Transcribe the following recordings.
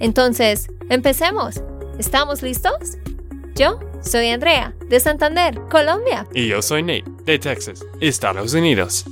Entonces, empecemos. ¿Estamos listos? Yo soy Andrea, de Santander, Colombia. Y yo soy Nate, de Texas, Estados Unidos.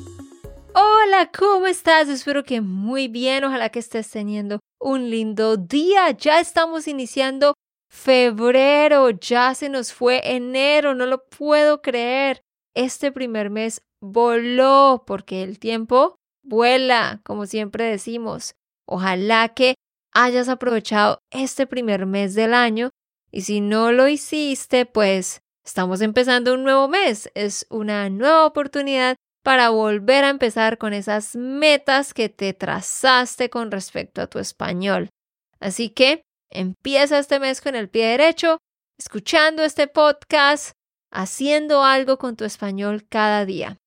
Hola, ¿cómo estás? Espero que muy bien. Ojalá que estés teniendo un lindo día. Ya estamos iniciando febrero. Ya se nos fue enero. No lo puedo creer. Este primer mes voló porque el tiempo vuela, como siempre decimos. Ojalá que hayas aprovechado este primer mes del año y si no lo hiciste, pues estamos empezando un nuevo mes. Es una nueva oportunidad para volver a empezar con esas metas que te trazaste con respecto a tu español. Así que empieza este mes con el pie derecho, escuchando este podcast, haciendo algo con tu español cada día.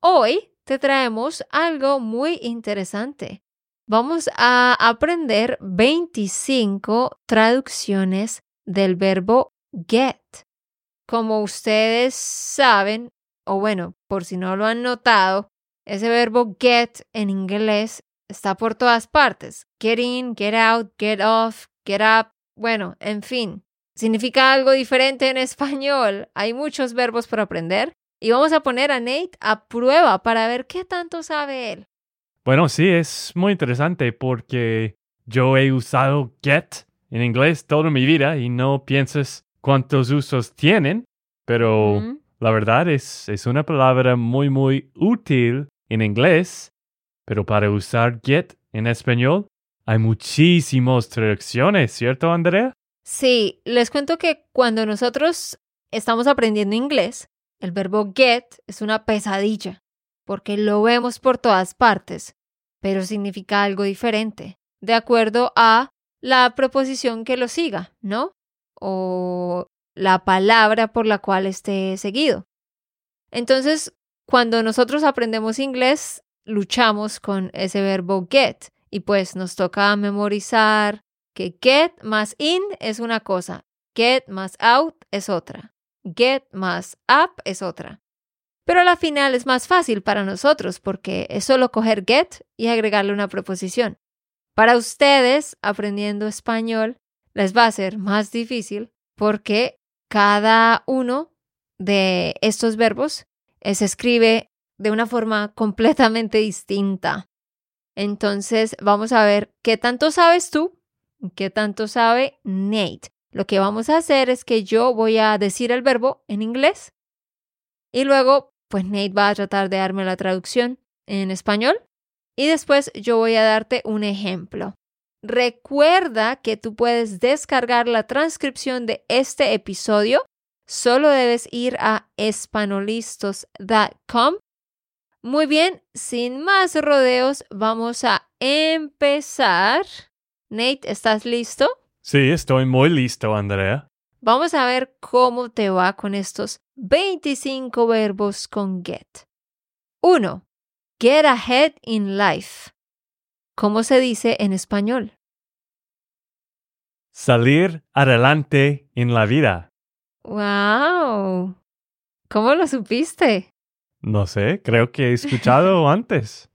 Hoy te traemos algo muy interesante. Vamos a aprender 25 traducciones del verbo get. Como ustedes saben, o bueno, por si no lo han notado, ese verbo get en inglés está por todas partes. Get in, get out, get off, get up, bueno, en fin. Significa algo diferente en español. Hay muchos verbos por aprender. Y vamos a poner a Nate a prueba para ver qué tanto sabe él. Bueno, sí, es muy interesante porque yo he usado get en inglés toda mi vida y no piensas cuántos usos tienen, pero la verdad es, es una palabra muy, muy útil en inglés, pero para usar get en español hay muchísimas traducciones, ¿cierto, Andrea? Sí, les cuento que cuando nosotros estamos aprendiendo inglés, el verbo get es una pesadilla, porque lo vemos por todas partes, pero significa algo diferente, de acuerdo a la preposición que lo siga, ¿no? O la palabra por la cual esté seguido. Entonces, cuando nosotros aprendemos inglés, luchamos con ese verbo get y pues nos toca memorizar, que get más in es una cosa, get más out es otra, get más up es otra. Pero a la final es más fácil para nosotros porque es solo coger get y agregarle una preposición. Para ustedes, aprendiendo español, les va a ser más difícil porque cada uno de estos verbos se escribe de una forma completamente distinta. Entonces, vamos a ver qué tanto sabes tú ¿Qué tanto sabe Nate? Lo que vamos a hacer es que yo voy a decir el verbo en inglés y luego, pues Nate va a tratar de darme la traducción en español y después yo voy a darte un ejemplo. Recuerda que tú puedes descargar la transcripción de este episodio. Solo debes ir a espanolistos.com. Muy bien, sin más rodeos, vamos a empezar. Nate, ¿estás listo? Sí, estoy muy listo, Andrea. Vamos a ver cómo te va con estos 25 verbos con get. 1. Get ahead in life. ¿Cómo se dice en español? Salir adelante en la vida. ¡Wow! ¿Cómo lo supiste? No sé, creo que he escuchado antes.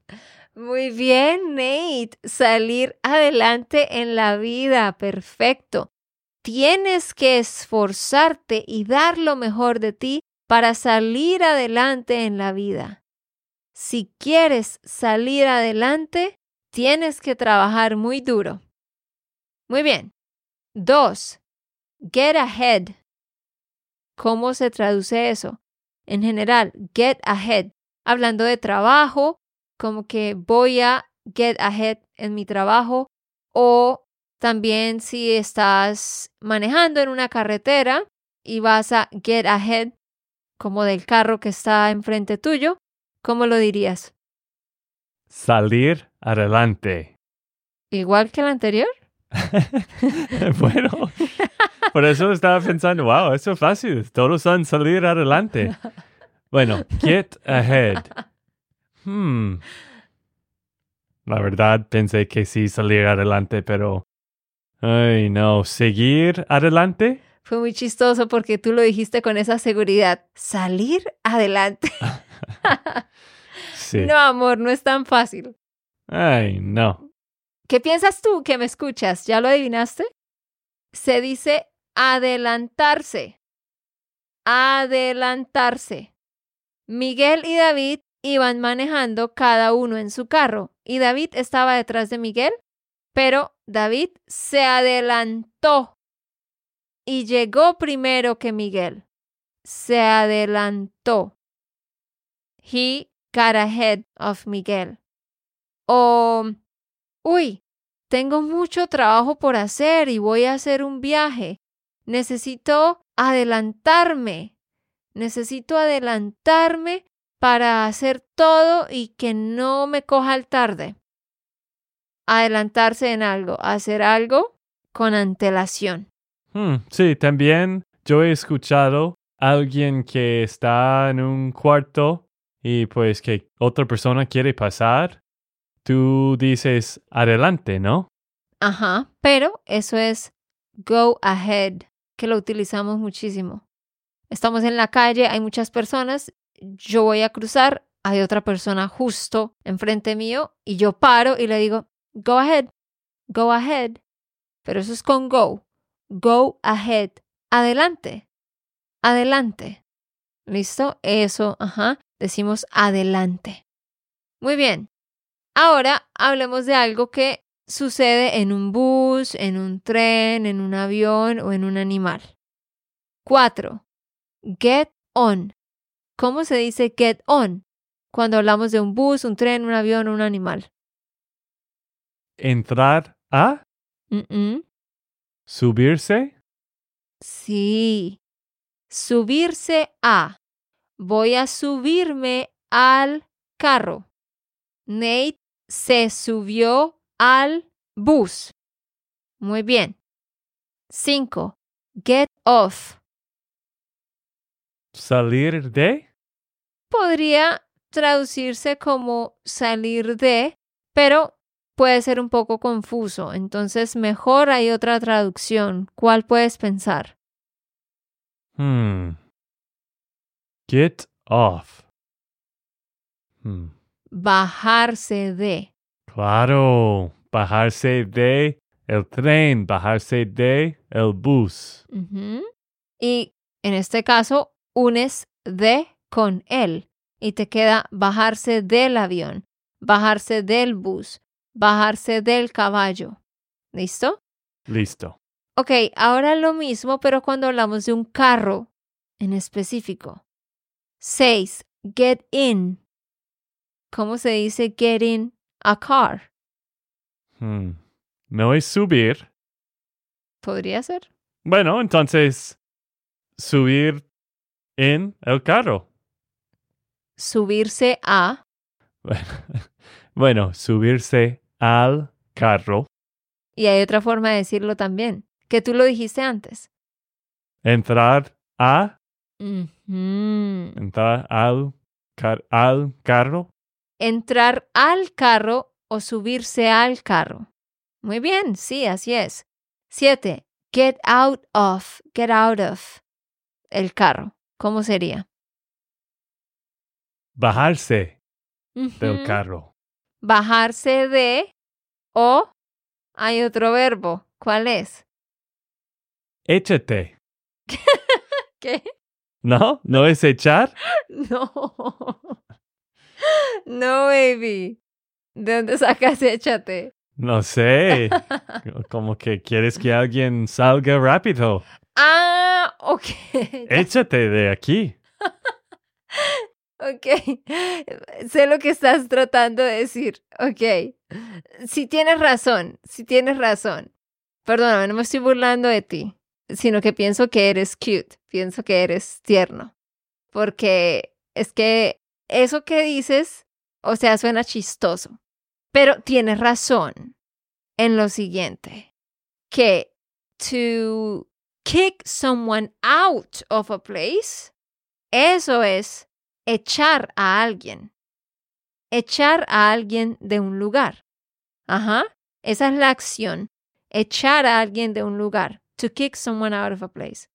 Muy bien, Nate. Salir adelante en la vida. Perfecto. Tienes que esforzarte y dar lo mejor de ti para salir adelante en la vida. Si quieres salir adelante, tienes que trabajar muy duro. Muy bien. Dos. Get ahead. ¿Cómo se traduce eso? En general, get ahead. Hablando de trabajo, como que voy a get ahead en mi trabajo o también si estás manejando en una carretera y vas a get ahead como del carro que está enfrente tuyo, ¿cómo lo dirías? Salir adelante. ¿Igual que el anterior? bueno, por eso estaba pensando, wow, eso es fácil. Todos son salir adelante. Bueno, get ahead. Hmm. La verdad pensé que sí salir adelante, pero... Ay, no, seguir adelante. Fue muy chistoso porque tú lo dijiste con esa seguridad. Salir adelante. sí. No, amor, no es tan fácil. Ay, no. ¿Qué piensas tú que me escuchas? ¿Ya lo adivinaste? Se dice adelantarse. Adelantarse. Miguel y David iban manejando cada uno en su carro y David estaba detrás de Miguel, pero David se adelantó y llegó primero que Miguel. Se adelantó. He got ahead of Miguel. O, uy, tengo mucho trabajo por hacer y voy a hacer un viaje. Necesito adelantarme. Necesito adelantarme para hacer todo y que no me coja el tarde. Adelantarse en algo, hacer algo con antelación. Hmm, sí, también yo he escuchado a alguien que está en un cuarto y pues que otra persona quiere pasar. Tú dices adelante, ¿no? Ajá, pero eso es go ahead, que lo utilizamos muchísimo. Estamos en la calle, hay muchas personas, yo voy a cruzar, hay otra persona justo enfrente mío y yo paro y le digo, go ahead, go ahead. Pero eso es con go. Go ahead. Adelante. Adelante. ¿Listo? Eso, ajá. Decimos adelante. Muy bien. Ahora hablemos de algo que sucede en un bus, en un tren, en un avión o en un animal. Cuatro. Get on. ¿Cómo se dice get on cuando hablamos de un bus, un tren, un avión o un animal? Entrar a, Mm, mm. subirse, Sí. Subirse a. Voy a subirme al carro. Nate se subió al bus. Muy bien. 5. Get off. salir de, Podría traducirse como salir de, pero puede ser un poco confuso. Entonces, mejor hay otra traducción. ¿Cuál puedes pensar? hmm. Get off. Hmm. Bajarse de. Claro, bajarse de el tren, bajarse de el bus. Y en este caso, unes de con él y te queda bajarse del avión, bajarse del bus, bajarse del caballo. ¿Listo? Listo. Ok, ahora lo mismo, pero cuando hablamos de un carro en específico. 6. Get in. ¿Cómo se dice get in a car? Hmm. No es subir. ¿Podría ser? Bueno, entonces subir en el carro. Subirse a. Bueno, bueno, subirse al carro, Y hay otra forma de decirlo también, que tú lo dijiste antes. entrar a, entrar al, car- al carro. Entrar al carro o subirse al carro. Muy bien, sí, así es. 7. Get out of, get out of el carro. ¿Cómo sería? Bajarse del carro. Bajarse de o hay otro verbo. ¿Cuál es? Échate. ¿Qué? ¿No? ¿No es echar? No. No, baby. ¿De dónde sacas échate? No sé. Como que quieres que alguien salga rápido. Ah, ok. Échate de aquí. Ok. Sé lo que estás tratando de decir. Ok. Si tienes razón, si tienes razón. Perdóname, no me estoy burlando de ti, sino que pienso que eres cute, pienso que eres tierno. Porque es que eso que dices, o sea, suena chistoso. Pero tienes razón en lo siguiente. que to kick someone out of a place, eso es echar a alguien. Echar a alguien de un lugar. Ajá, esa es la acción. Echar a alguien de un lugar. To kick someone out of a place.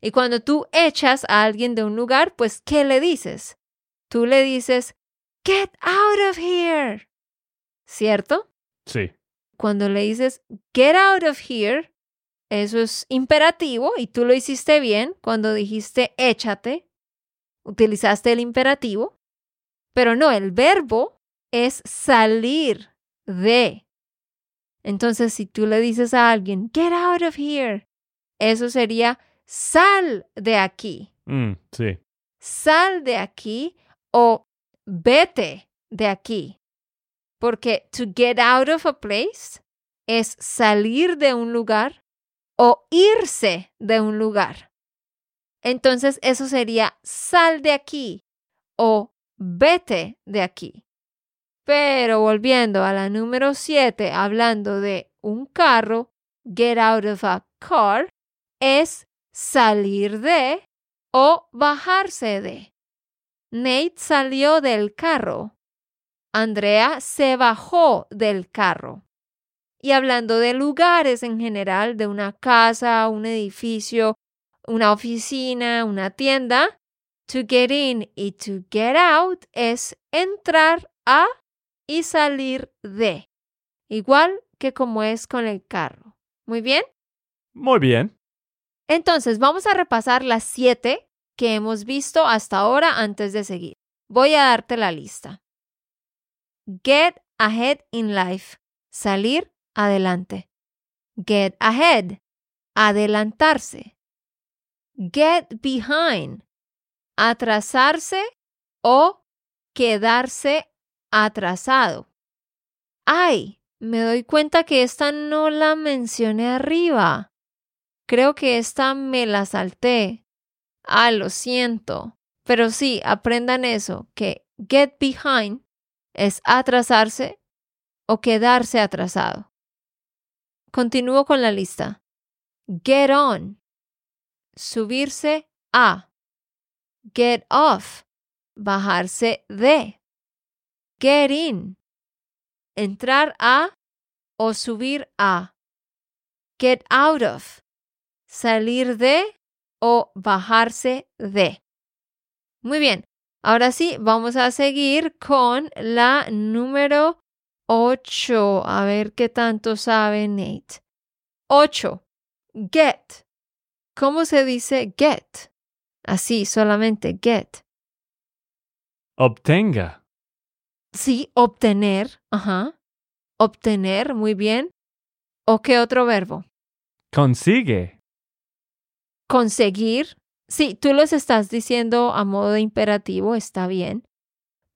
Y cuando tú echas a alguien de un lugar, pues, ¿qué le dices? Tú le dices, get out of here. ¿Cierto? Sí. Cuando le dices, get out of here, eso es imperativo y tú lo hiciste bien cuando dijiste échate, utilizaste el imperativo, pero no, el verbo es salir de. Entonces, si tú le dices a alguien, get out of here, eso sería sal de aquí. Mm, sí. Sal de aquí o vete de aquí. Porque to get out of a place es salir de un lugar o irse de un lugar. Entonces eso sería sal de aquí o vete de aquí. Pero volviendo a la número 7, hablando de un carro, get out of a car, es salir de o bajarse de. Nate salió del carro. Andrea se bajó del carro. Y hablando de lugares en general, de una casa, un edificio, una oficina, una tienda, to get in y to get out es entrar a y salir de. Igual que como es con el carro. ¿Muy bien? Muy bien. Entonces, vamos a repasar las siete que hemos visto hasta ahora antes de seguir. Voy a darte la lista. Get ahead in life. Salir adelante. Get ahead. Adelantarse. Get behind. Atrasarse o quedarse atrasado. Ay, me doy cuenta que esta no la mencioné arriba. Creo que esta me la salté. Ah, lo siento. Pero sí, aprendan eso, que get behind es atrasarse o quedarse atrasado. Continúo con la lista. Get on. Subirse a. Get off. Bajarse de. Get in. Entrar a o subir a. Get out of. Salir de o bajarse de. Muy bien. Ahora sí, vamos a seguir con la número 8. A ver qué tanto sabe Nate. 8. Get. ¿Cómo se dice get? Así, solamente get. Obtenga. Sí, obtener. Ajá. Obtener, muy bien. ¿O qué otro verbo? Consigue. Conseguir. Sí, tú los estás diciendo a modo de imperativo, está bien.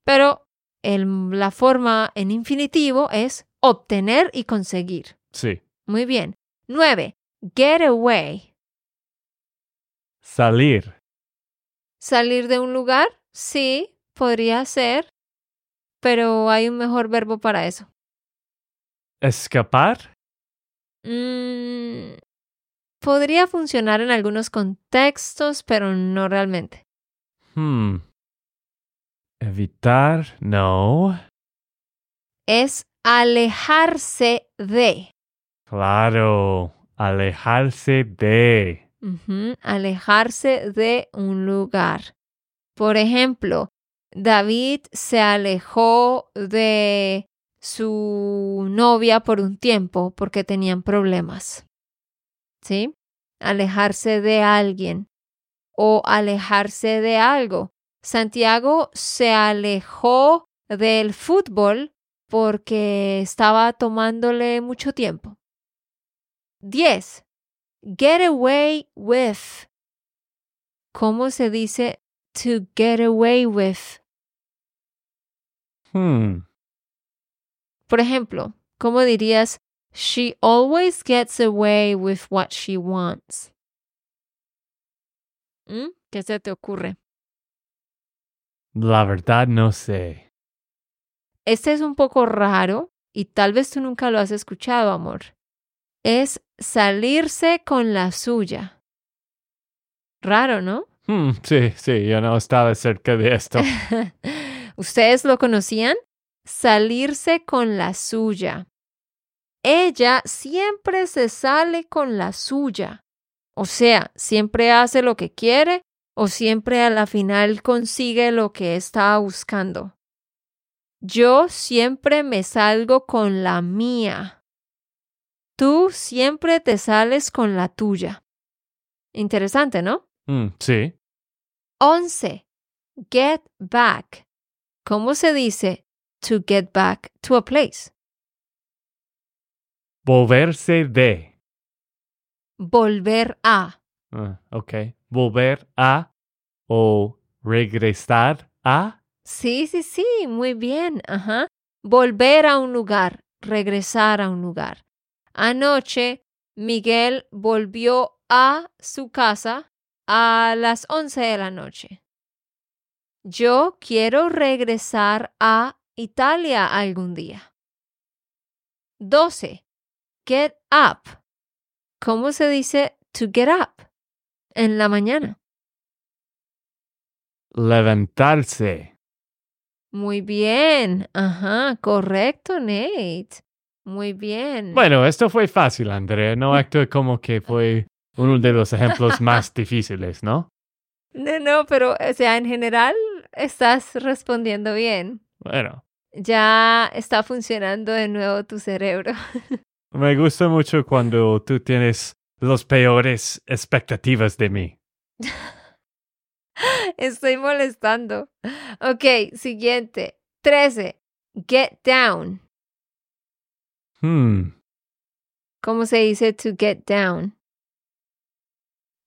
Pero el, la forma en infinitivo es obtener y conseguir. Sí. Muy bien. Nueve. Get away. Salir. ¿Salir de un lugar? Sí, podría ser. Pero hay un mejor verbo para eso. Escapar. Mm, podría funcionar en algunos contextos, pero no realmente. Hmm. Evitar. No. Es alejarse de. Claro. Alejarse de. Alejarse de un lugar. Por ejemplo, David se alejó de su novia por un tiempo porque tenían problemas. ¿Sí? Alejarse de alguien o alejarse de algo. Santiago se alejó del fútbol porque estaba tomándole mucho tiempo. 10. Get away with. ¿Cómo se dice to get away with? Hmm. Por ejemplo, ¿cómo dirías she always gets away with what she wants? ¿Mm? ¿Qué se te ocurre? La verdad no sé. Este es un poco raro y tal vez tú nunca lo has escuchado, amor. Es salirse con la suya. Raro, ¿no? Hmm, sí, sí, yo no estaba cerca de esto. ¿Ustedes lo conocían? Salirse con la suya. Ella siempre se sale con la suya. O sea, siempre hace lo que quiere o siempre a la final consigue lo que estaba buscando. Yo siempre me salgo con la mía. Tú siempre te sales con la tuya. Interesante, ¿no? Mm, sí. 11. Get back. ¿Cómo se dice to get back to a place? Volverse de. Volver a. Ah, ok. Volver a o regresar a. Sí, sí, sí, muy bien. Ajá. Volver a un lugar, regresar a un lugar. Anoche, Miguel volvió a su casa a las 11 de la noche. Yo quiero regresar a Italia algún día. 12. Get up. ¿Cómo se dice to get up? En la mañana. Levantarse. Muy bien. Ajá, correcto, Nate. Muy bien. Bueno, esto fue fácil, Andrea. No actúe como que fue uno de los ejemplos más difíciles, ¿no? No, no, pero, o sea, en general estás respondiendo bien. Bueno. Ya está funcionando de nuevo tu cerebro. Me gusta mucho cuando tú tienes los peores expectativas de mí. Estoy molestando. Ok, siguiente. 13. Get down. Hmm. ¿Cómo se dice to get down?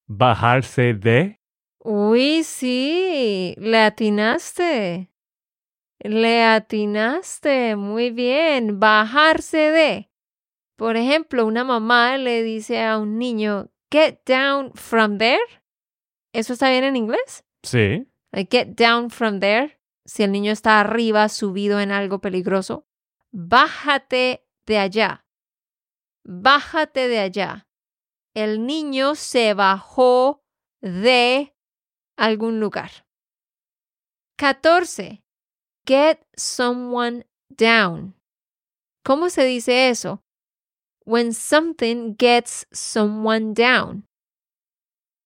Bajarse de. Uy, sí, le atinaste. Le atinaste, muy bien. Bajarse de. Por ejemplo, una mamá le dice a un niño, get down from there. ¿Eso está bien en inglés? Sí. Like, get down from there. Si el niño está arriba, subido en algo peligroso. Bájate de allá. Bájate de allá. El niño se bajó de algún lugar. 14. Get someone down. ¿Cómo se dice eso? When something gets someone down.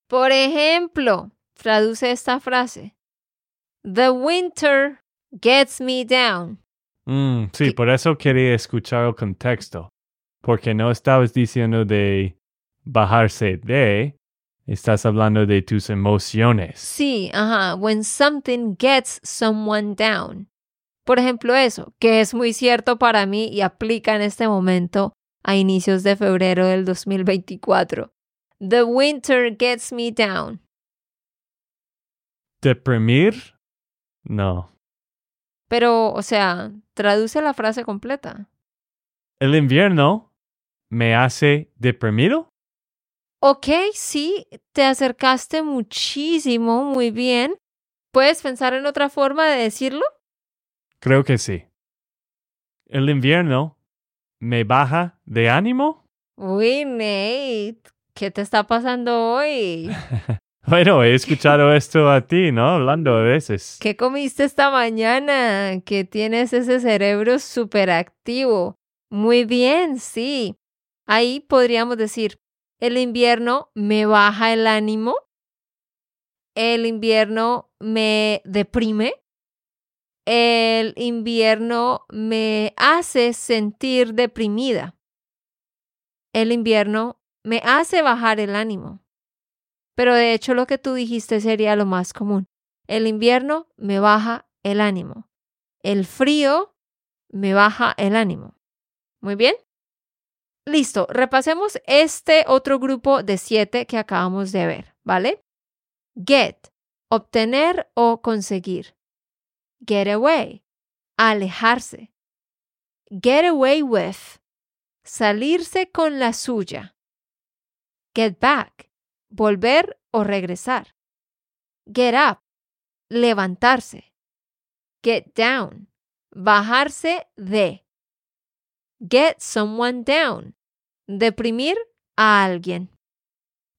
Por ejemplo, traduce esta frase. The winter gets me down. Mm, sí, por eso quería escuchar el contexto. Porque no estabas diciendo de bajarse de, estás hablando de tus emociones. Sí, ajá. When something gets someone down. Por ejemplo, eso, que es muy cierto para mí y aplica en este momento a inicios de febrero del 2024. The winter gets me down. ¿Deprimir? No. Pero, o sea, traduce la frase completa. ¿El invierno me hace deprimido? Ok, sí, te acercaste muchísimo, muy bien. ¿Puedes pensar en otra forma de decirlo? Creo que sí. ¿El invierno me baja de ánimo? Uy, Nate, ¿qué te está pasando hoy? bueno, he escuchado esto a ti, ¿no? Hablando a veces. ¿Qué comiste esta mañana? Que tienes ese cerebro súper activo. Muy bien, sí. Ahí podríamos decir, el invierno me baja el ánimo. El invierno me deprime. El invierno me hace sentir deprimida. El invierno me hace bajar el ánimo. Pero de hecho lo que tú dijiste sería lo más común. El invierno me baja el ánimo. El frío me baja el ánimo. Muy bien. Listo, repasemos este otro grupo de siete que acabamos de ver, ¿vale? Get, obtener o conseguir. Get away, alejarse. Get away with, salirse con la suya. Get back, volver o regresar. Get up, levantarse. Get down, bajarse de. Get someone down, deprimir a alguien.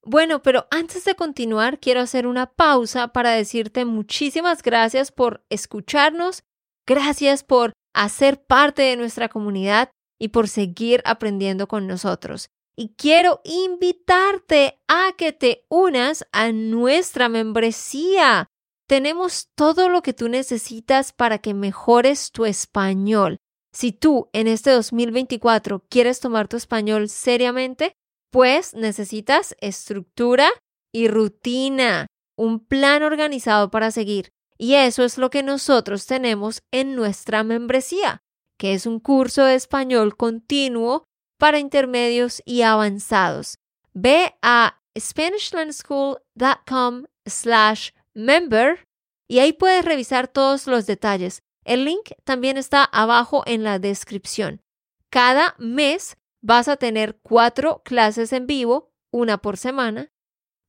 Bueno, pero antes de continuar, quiero hacer una pausa para decirte muchísimas gracias por escucharnos, gracias por hacer parte de nuestra comunidad y por seguir aprendiendo con nosotros. Y quiero invitarte a que te unas a nuestra membresía. Tenemos todo lo que tú necesitas para que mejores tu español. Si tú en este 2024 quieres tomar tu español seriamente, pues necesitas estructura y rutina, un plan organizado para seguir. Y eso es lo que nosotros tenemos en nuestra membresía, que es un curso de español continuo para intermedios y avanzados. Ve a SpanishLandSchool.com slash member y ahí puedes revisar todos los detalles. El link también está abajo en la descripción. Cada mes vas a tener cuatro clases en vivo, una por semana.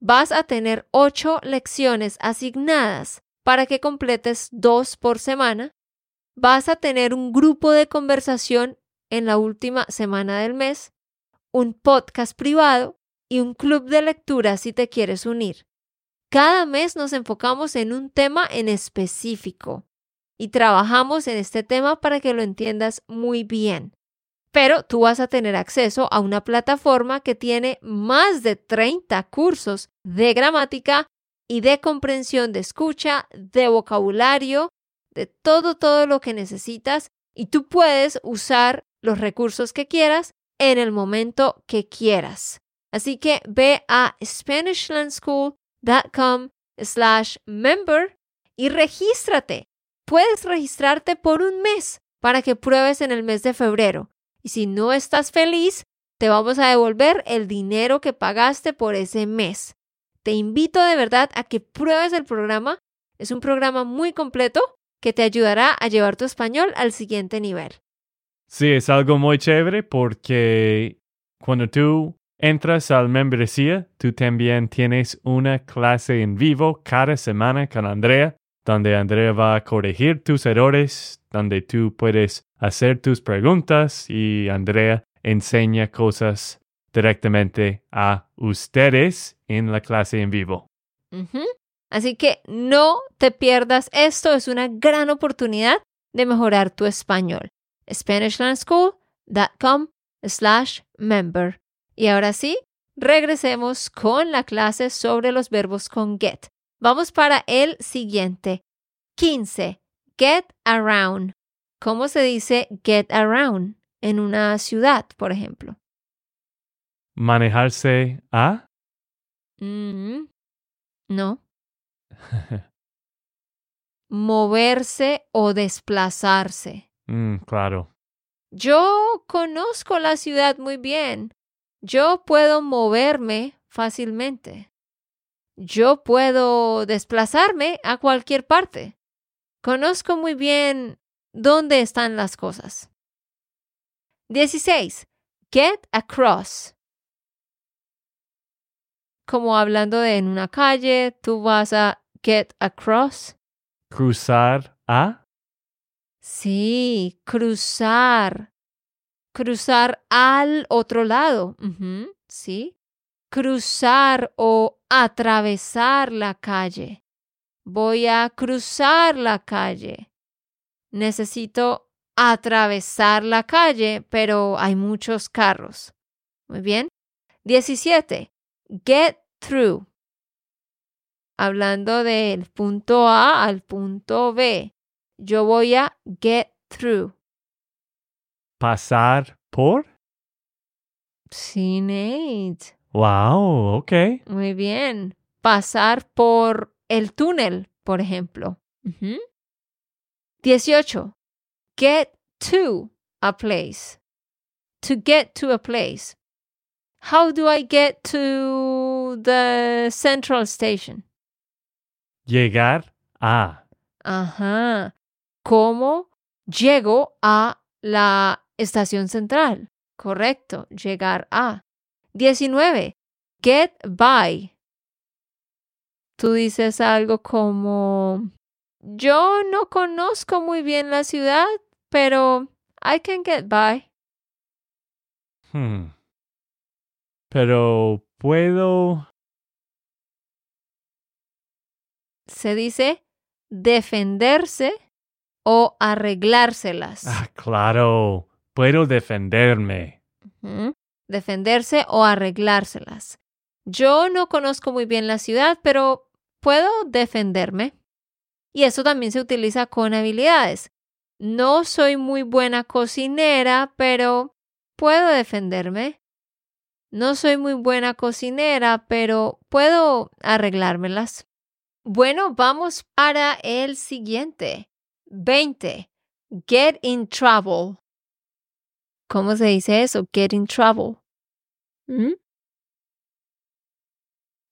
Vas a tener ocho lecciones asignadas para que completes dos por semana. Vas a tener un grupo de conversación en la última semana del mes, un podcast privado y un club de lectura si te quieres unir. Cada mes nos enfocamos en un tema en específico y trabajamos en este tema para que lo entiendas muy bien pero tú vas a tener acceso a una plataforma que tiene más de 30 cursos de gramática y de comprensión de escucha, de vocabulario, de todo, todo lo que necesitas y tú puedes usar los recursos que quieras en el momento que quieras. Así que ve a SpanishLandSchool.com slash member y regístrate. Puedes registrarte por un mes para que pruebes en el mes de febrero. Y si no estás feliz, te vamos a devolver el dinero que pagaste por ese mes. Te invito de verdad a que pruebes el programa. Es un programa muy completo que te ayudará a llevar tu español al siguiente nivel. Sí, es algo muy chévere porque cuando tú entras al membresía, tú también tienes una clase en vivo cada semana con Andrea, donde Andrea va a corregir tus errores, donde tú puedes hacer tus preguntas y Andrea enseña cosas directamente a ustedes en la clase en vivo. Así que no te pierdas esto, es una gran oportunidad de mejorar tu español. SpanishLandSchool.com slash member. Y ahora sí, regresemos con la clase sobre los verbos con get. Vamos para el siguiente. 15. Get around. ¿Cómo se dice get around en una ciudad, por ejemplo? Manejarse a. Mm, no. Moverse o desplazarse. Mm, claro. Yo conozco la ciudad muy bien. Yo puedo moverme fácilmente. Yo puedo desplazarme a cualquier parte. Conozco muy bien dónde están las cosas. 16. Get across. Como hablando de en una calle, tú vas a get across. Cruzar a. Sí, cruzar. Cruzar al otro lado. sí. Cruzar o atravesar la calle. Voy a cruzar la calle necesito atravesar la calle, pero hay muchos carros. Muy bien. 17. Get through. Hablando del punto A al punto B. Yo voy a get through. Pasar por. Sí, Nate. Wow, ok. Muy bien. Pasar por el túnel, por ejemplo. 18. Get to a place. To get to a place. How do I get to the central station? Llegar a. Ajá. ¿Cómo llego a la estación central? Correcto, llegar a. 19. Get by. Tú dices algo como yo no conozco muy bien la ciudad, pero I can get by. Hmm. Pero puedo... Se dice defenderse o arreglárselas. Ah, claro. Puedo defenderme. Defenderse o arreglárselas. Yo no conozco muy bien la ciudad, pero puedo defenderme. Y eso también se utiliza con habilidades. No soy muy buena cocinera, pero puedo defenderme. No soy muy buena cocinera, pero puedo arreglármelas. Bueno, vamos para el siguiente. 20. Get in trouble. ¿Cómo se dice eso? Get in trouble. ¿Mm?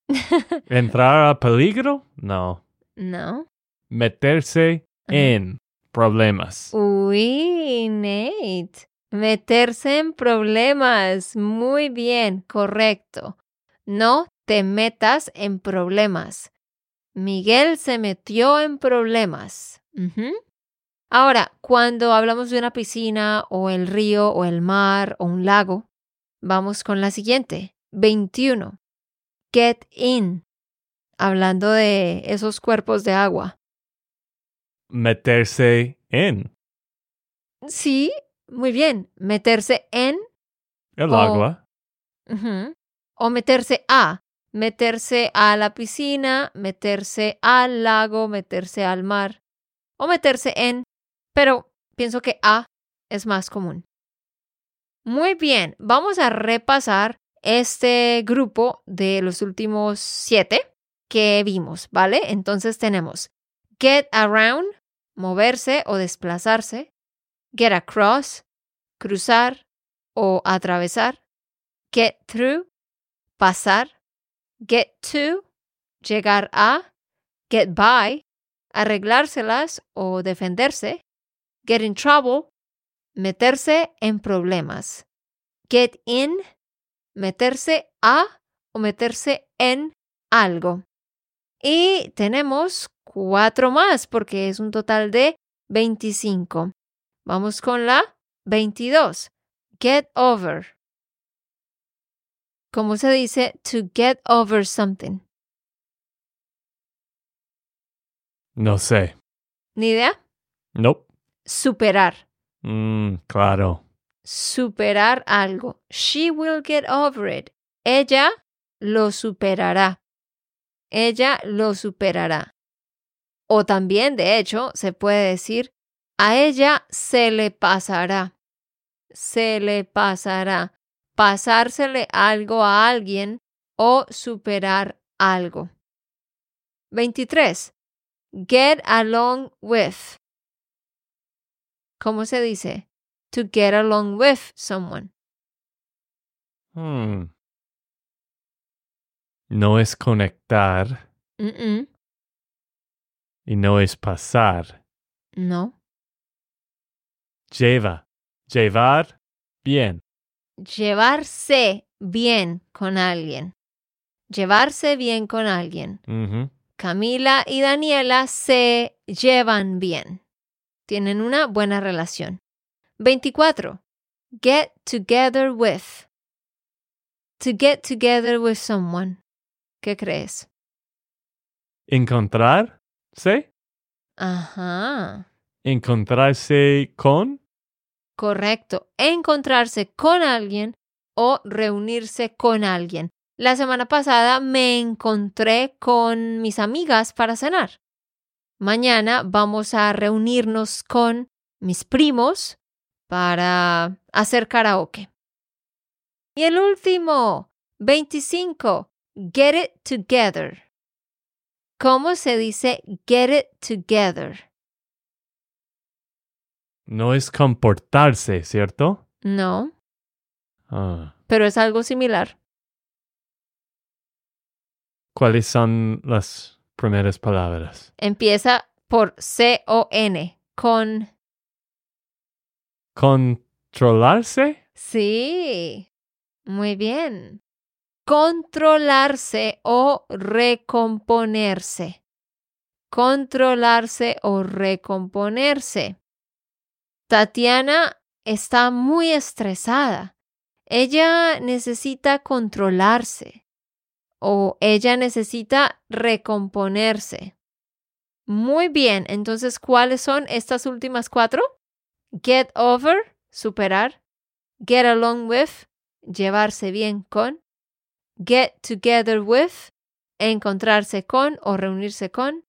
¿Entrar a peligro? No. no. Meterse en problemas. Uy, Nate. Meterse en problemas. Muy bien, correcto. No te metas en problemas. Miguel se metió en problemas. Ahora, cuando hablamos de una piscina o el río o el mar o un lago, vamos con la siguiente. 21. Get in. Hablando de esos cuerpos de agua. Meterse en Sí, muy bien. Meterse en el agua. O meterse a. Meterse a la piscina, meterse al lago, meterse al mar. O meterse en. Pero pienso que a es más común. Muy bien, vamos a repasar este grupo de los últimos siete que vimos, ¿vale? Entonces tenemos get around, moverse o desplazarse. Get across, cruzar o atravesar. Get through, pasar. Get to, llegar a. Get by, arreglárselas o defenderse. Get in trouble, meterse en problemas. Get in, meterse a o meterse en algo. Y tenemos cuatro más porque es un total de 25. Vamos con la 22. Get over. ¿Cómo se dice to get over something? No sé. ¿Ni idea? Nope. Superar. Mm, claro. Superar algo. She will get over it. Ella lo superará. Ella lo superará. O también, de hecho, se puede decir, a ella se le pasará. Se le pasará. Pasársele algo a alguien o superar algo. 23. Get along with. ¿Cómo se dice? To get along with someone. Hmm. No es conectar y no es pasar. no. Lleva. Llevar bien. Llevarse bien con alguien. Llevarse bien con alguien. Camila y Daniela se llevan bien. Tienen una buena relación. 24. Get together with. To get together with someone. ¿Qué crees? Encontrarse. Ajá. Encontrarse con. Correcto. Encontrarse con alguien o reunirse con alguien. La semana pasada me encontré con mis amigas para cenar. Mañana vamos a reunirnos con mis primos para hacer karaoke. Y el último, 25. Get it together. ¿Cómo se dice get it together? No es comportarse, ¿cierto? No, Ah. pero es algo similar. ¿Cuáles son las primeras palabras? Empieza por C-O-N, con... ¿Controlarse? Sí, muy bien. Controlarse o recomponerse. Controlarse o recomponerse. Tatiana está muy estresada. Ella necesita controlarse o ella necesita recomponerse. Muy bien, entonces, ¿cuáles son estas últimas cuatro? Get over, superar. Get along with, llevarse bien con. Get together with, encontrarse con o reunirse con.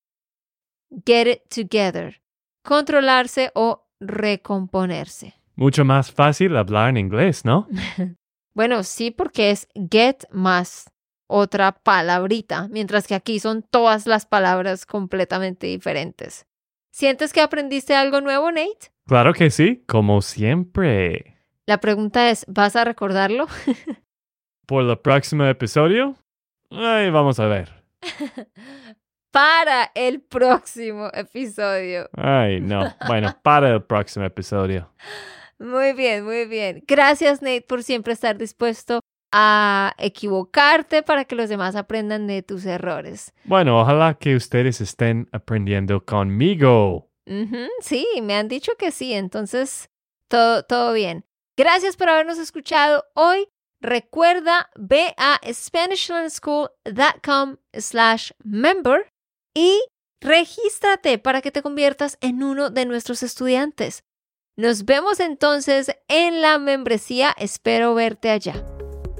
Get it together, controlarse o recomponerse. Mucho más fácil hablar en inglés, ¿no? bueno, sí, porque es get más otra palabrita, mientras que aquí son todas las palabras completamente diferentes. ¿Sientes que aprendiste algo nuevo, Nate? Claro que sí, como siempre. La pregunta es, ¿vas a recordarlo? Por el próximo episodio, Ay, vamos a ver. para el próximo episodio. Ay, no. Bueno, para el próximo episodio. Muy bien, muy bien. Gracias, Nate, por siempre estar dispuesto a equivocarte para que los demás aprendan de tus errores. Bueno, ojalá que ustedes estén aprendiendo conmigo. sí, me han dicho que sí, entonces todo, todo bien. Gracias por habernos escuchado hoy. Recuerda, ve a SpanishLearnSchool.com slash member y regístrate para que te conviertas en uno de nuestros estudiantes. Nos vemos entonces en la membresía. Espero verte allá.